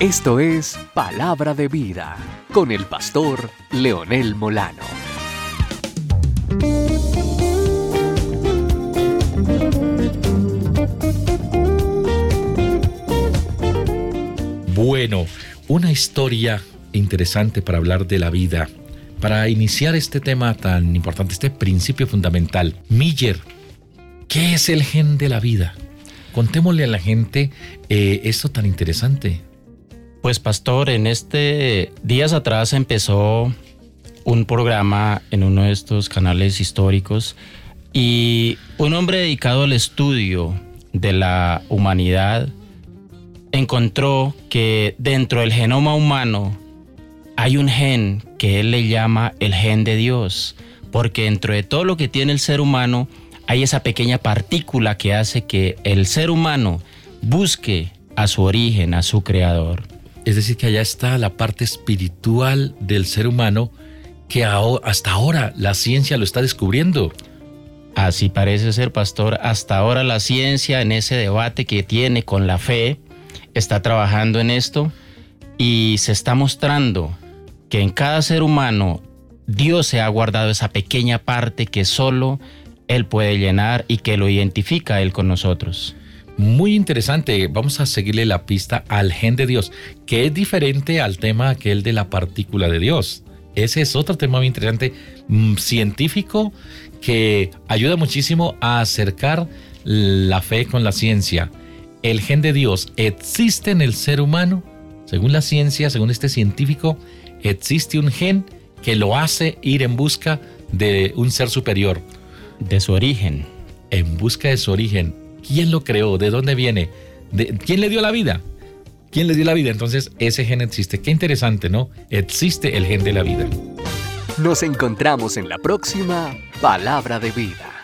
Esto es Palabra de Vida con el pastor Leonel Molano. Bueno, una historia interesante para hablar de la vida. Para iniciar este tema tan importante, este principio fundamental, Miller, ¿qué es el gen de la vida? Contémosle a la gente eh, esto tan interesante. Pues pastor, en este días atrás empezó un programa en uno de estos canales históricos y un hombre dedicado al estudio de la humanidad encontró que dentro del genoma humano hay un gen que él le llama el gen de Dios, porque dentro de todo lo que tiene el ser humano hay esa pequeña partícula que hace que el ser humano busque a su origen, a su creador. Es decir, que allá está la parte espiritual del ser humano que hasta ahora la ciencia lo está descubriendo. Así parece ser, pastor. Hasta ahora la ciencia en ese debate que tiene con la fe está trabajando en esto y se está mostrando que en cada ser humano Dios se ha guardado esa pequeña parte que solo Él puede llenar y que lo identifica Él con nosotros. Muy interesante, vamos a seguirle la pista al gen de Dios, que es diferente al tema aquel de la partícula de Dios. Ese es otro tema muy interesante, mm, científico, que ayuda muchísimo a acercar la fe con la ciencia. El gen de Dios existe en el ser humano, según la ciencia, según este científico, existe un gen que lo hace ir en busca de un ser superior. De su origen. En busca de su origen ¿Quién lo creó? ¿De dónde viene? ¿De ¿Quién le dio la vida? ¿Quién le dio la vida? Entonces ese gen existe. Qué interesante, ¿no? Existe el gen de la vida. Nos encontramos en la próxima Palabra de Vida.